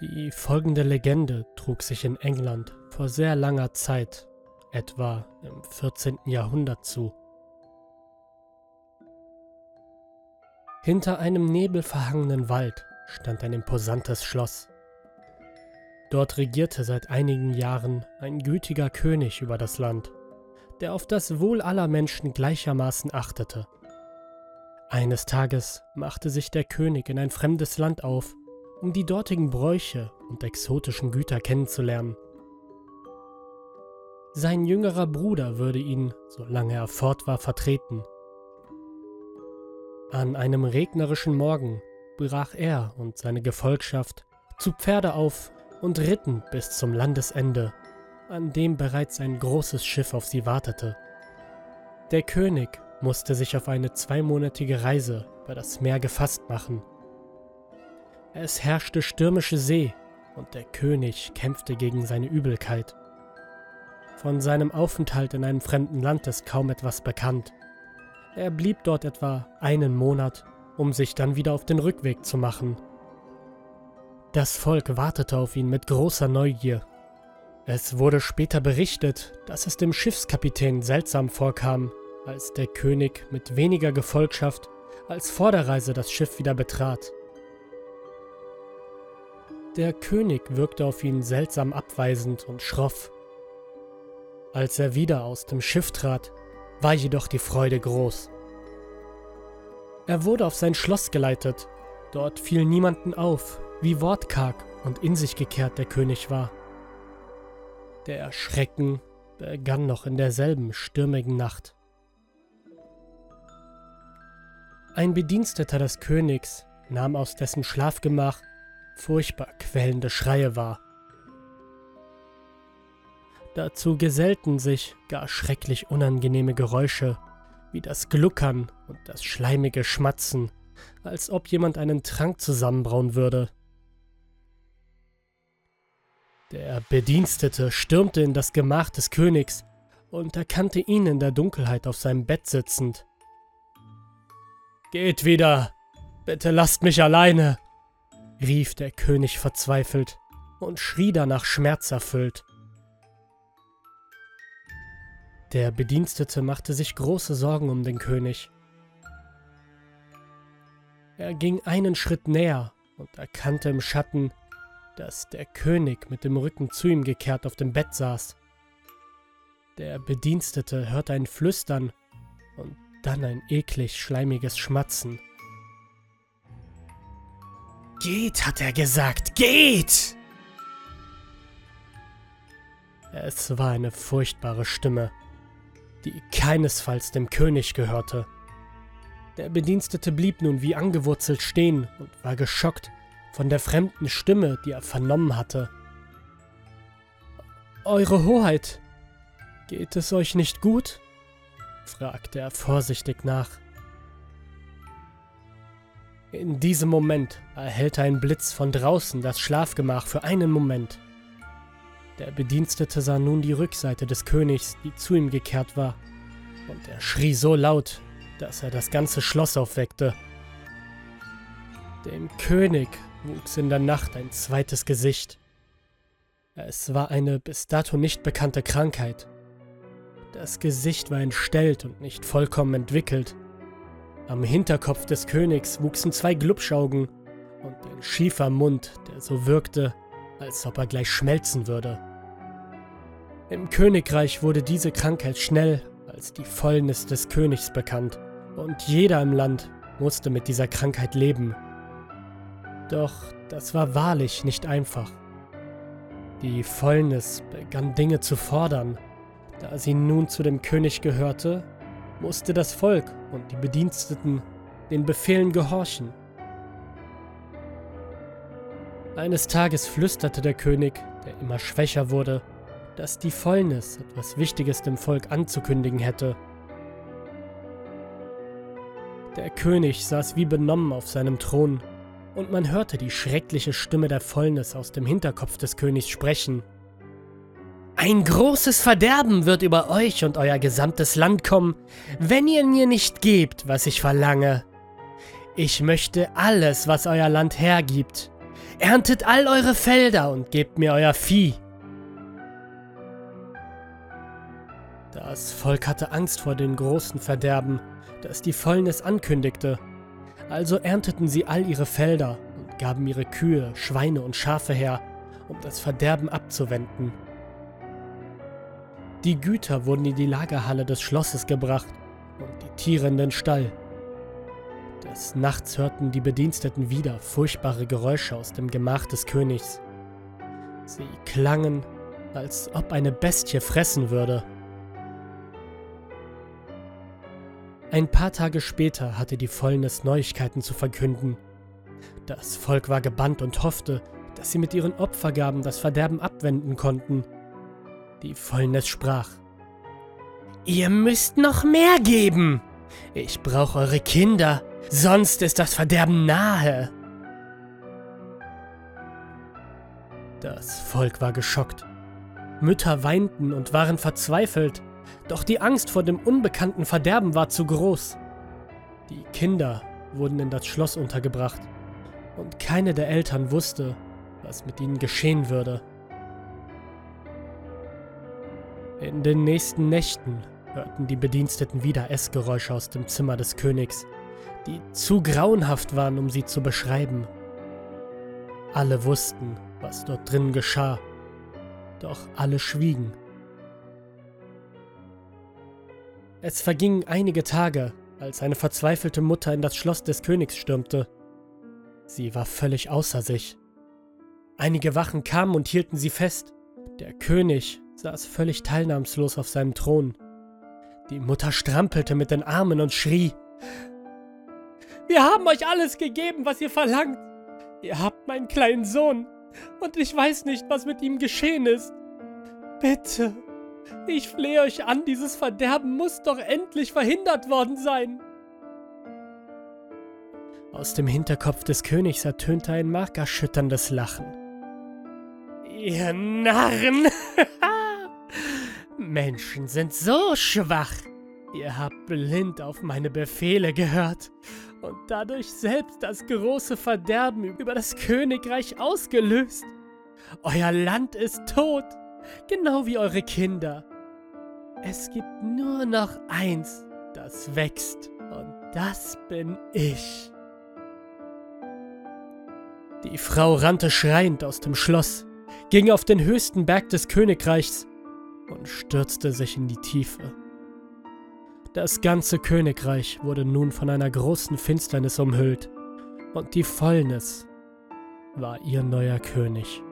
Die folgende Legende trug sich in England vor sehr langer Zeit, etwa im 14. Jahrhundert zu. Hinter einem nebelverhangenen Wald stand ein imposantes Schloss. Dort regierte seit einigen Jahren ein gütiger König über das Land, der auf das Wohl aller Menschen gleichermaßen achtete. Eines Tages machte sich der König in ein fremdes Land auf um die dortigen Bräuche und exotischen Güter kennenzulernen. Sein jüngerer Bruder würde ihn, solange er fort war, vertreten. An einem regnerischen Morgen brach er und seine Gefolgschaft zu Pferde auf und ritten bis zum Landesende, an dem bereits ein großes Schiff auf sie wartete. Der König musste sich auf eine zweimonatige Reise über das Meer gefasst machen es herrschte stürmische See und der König kämpfte gegen seine Übelkeit. Von seinem Aufenthalt in einem fremden Land ist kaum etwas bekannt. Er blieb dort etwa einen Monat, um sich dann wieder auf den Rückweg zu machen. Das Volk wartete auf ihn mit großer Neugier. Es wurde später berichtet, dass es dem Schiffskapitän seltsam vorkam, als der König mit weniger Gefolgschaft als vor der Reise das Schiff wieder betrat. Der König wirkte auf ihn seltsam abweisend und schroff. Als er wieder aus dem Schiff trat, war jedoch die Freude groß. Er wurde auf sein Schloss geleitet. Dort fiel niemanden auf, wie wortkarg und in sich gekehrt der König war. Der Schrecken begann noch in derselben stürmigen Nacht. Ein Bediensteter des Königs nahm aus dessen Schlafgemach furchtbar quellende Schreie wahr. Dazu gesellten sich gar schrecklich unangenehme Geräusche, wie das Gluckern und das schleimige Schmatzen, als ob jemand einen Trank zusammenbrauen würde. Der Bedienstete stürmte in das Gemach des Königs und erkannte ihn in der Dunkelheit auf seinem Bett sitzend. Geht wieder! Bitte lasst mich alleine! Rief der König verzweifelt und schrie danach schmerzerfüllt. Der Bedienstete machte sich große Sorgen um den König. Er ging einen Schritt näher und erkannte im Schatten, dass der König mit dem Rücken zu ihm gekehrt auf dem Bett saß. Der Bedienstete hörte ein Flüstern und dann ein eklig schleimiges Schmatzen. Geht, hat er gesagt, geht! Es war eine furchtbare Stimme, die keinesfalls dem König gehörte. Der Bedienstete blieb nun wie angewurzelt stehen und war geschockt von der fremden Stimme, die er vernommen hatte. Eure Hoheit, geht es euch nicht gut? fragte er vorsichtig nach. In diesem Moment erhellte ein Blitz von draußen das Schlafgemach für einen Moment. Der Bedienstete sah nun die Rückseite des Königs, die zu ihm gekehrt war, und er schrie so laut, dass er das ganze Schloss aufweckte. Dem König wuchs in der Nacht ein zweites Gesicht. Es war eine bis dato nicht bekannte Krankheit. Das Gesicht war entstellt und nicht vollkommen entwickelt. Am Hinterkopf des Königs wuchsen zwei Glubschaugen und ein schiefer Mund, der so wirkte, als ob er gleich schmelzen würde. Im Königreich wurde diese Krankheit schnell als die Fäulnis des Königs bekannt und jeder im Land musste mit dieser Krankheit leben. Doch das war wahrlich nicht einfach. Die Fäulnis begann Dinge zu fordern. Da sie nun zu dem König gehörte, musste das Volk und die Bediensteten den Befehlen gehorchen. Eines Tages flüsterte der König, der immer schwächer wurde, dass die Fäulnis etwas Wichtiges dem Volk anzukündigen hätte. Der König saß wie benommen auf seinem Thron, und man hörte die schreckliche Stimme der Fäulnis aus dem Hinterkopf des Königs sprechen. Ein großes Verderben wird über euch und euer gesamtes Land kommen, wenn ihr mir nicht gebt, was ich verlange. Ich möchte alles, was euer Land hergibt. erntet all eure Felder und gebt mir euer Vieh. Das Volk hatte Angst vor dem großen Verderben, das die Fäulnis ankündigte. Also ernteten sie all ihre Felder und gaben ihre Kühe, Schweine und Schafe her, um das Verderben abzuwenden. Die Güter wurden in die Lagerhalle des Schlosses gebracht und die Tiere in den Stall. Des Nachts hörten die Bediensteten wieder furchtbare Geräusche aus dem Gemach des Königs. Sie klangen, als ob eine Bestie fressen würde. Ein paar Tage später hatte die Fäulnis Neuigkeiten zu verkünden. Das Volk war gebannt und hoffte, dass sie mit ihren Opfergaben das Verderben abwenden konnten. Die Fäulnis sprach. Ihr müsst noch mehr geben. Ich brauche eure Kinder, sonst ist das Verderben nahe. Das Volk war geschockt. Mütter weinten und waren verzweifelt, doch die Angst vor dem unbekannten Verderben war zu groß. Die Kinder wurden in das Schloss untergebracht und keine der Eltern wusste, was mit ihnen geschehen würde. In den nächsten Nächten hörten die Bediensteten wieder Essgeräusche aus dem Zimmer des Königs, die zu grauenhaft waren, um sie zu beschreiben. Alle wussten, was dort drin geschah, doch alle schwiegen. Es vergingen einige Tage, als eine verzweifelte Mutter in das Schloss des Königs stürmte. Sie war völlig außer sich. Einige Wachen kamen und hielten sie fest. Der König saß völlig teilnahmslos auf seinem Thron. Die Mutter strampelte mit den Armen und schrie. Wir haben euch alles gegeben, was ihr verlangt. Ihr habt meinen kleinen Sohn und ich weiß nicht, was mit ihm geschehen ist. Bitte, ich flehe euch an, dieses Verderben muss doch endlich verhindert worden sein. Aus dem Hinterkopf des Königs ertönte ein markerschütterndes Lachen. Ihr Narren! Menschen sind so schwach. Ihr habt blind auf meine Befehle gehört und dadurch selbst das große Verderben über das Königreich ausgelöst. Euer Land ist tot genau wie eure Kinder. Es gibt nur noch eins, das wächst, und das bin ich. Die Frau rannte schreiend aus dem Schloss, ging auf den höchsten Berg des Königreichs und stürzte sich in die Tiefe. Das ganze Königreich wurde nun von einer großen Finsternis umhüllt, und die Fäulnis war ihr neuer König.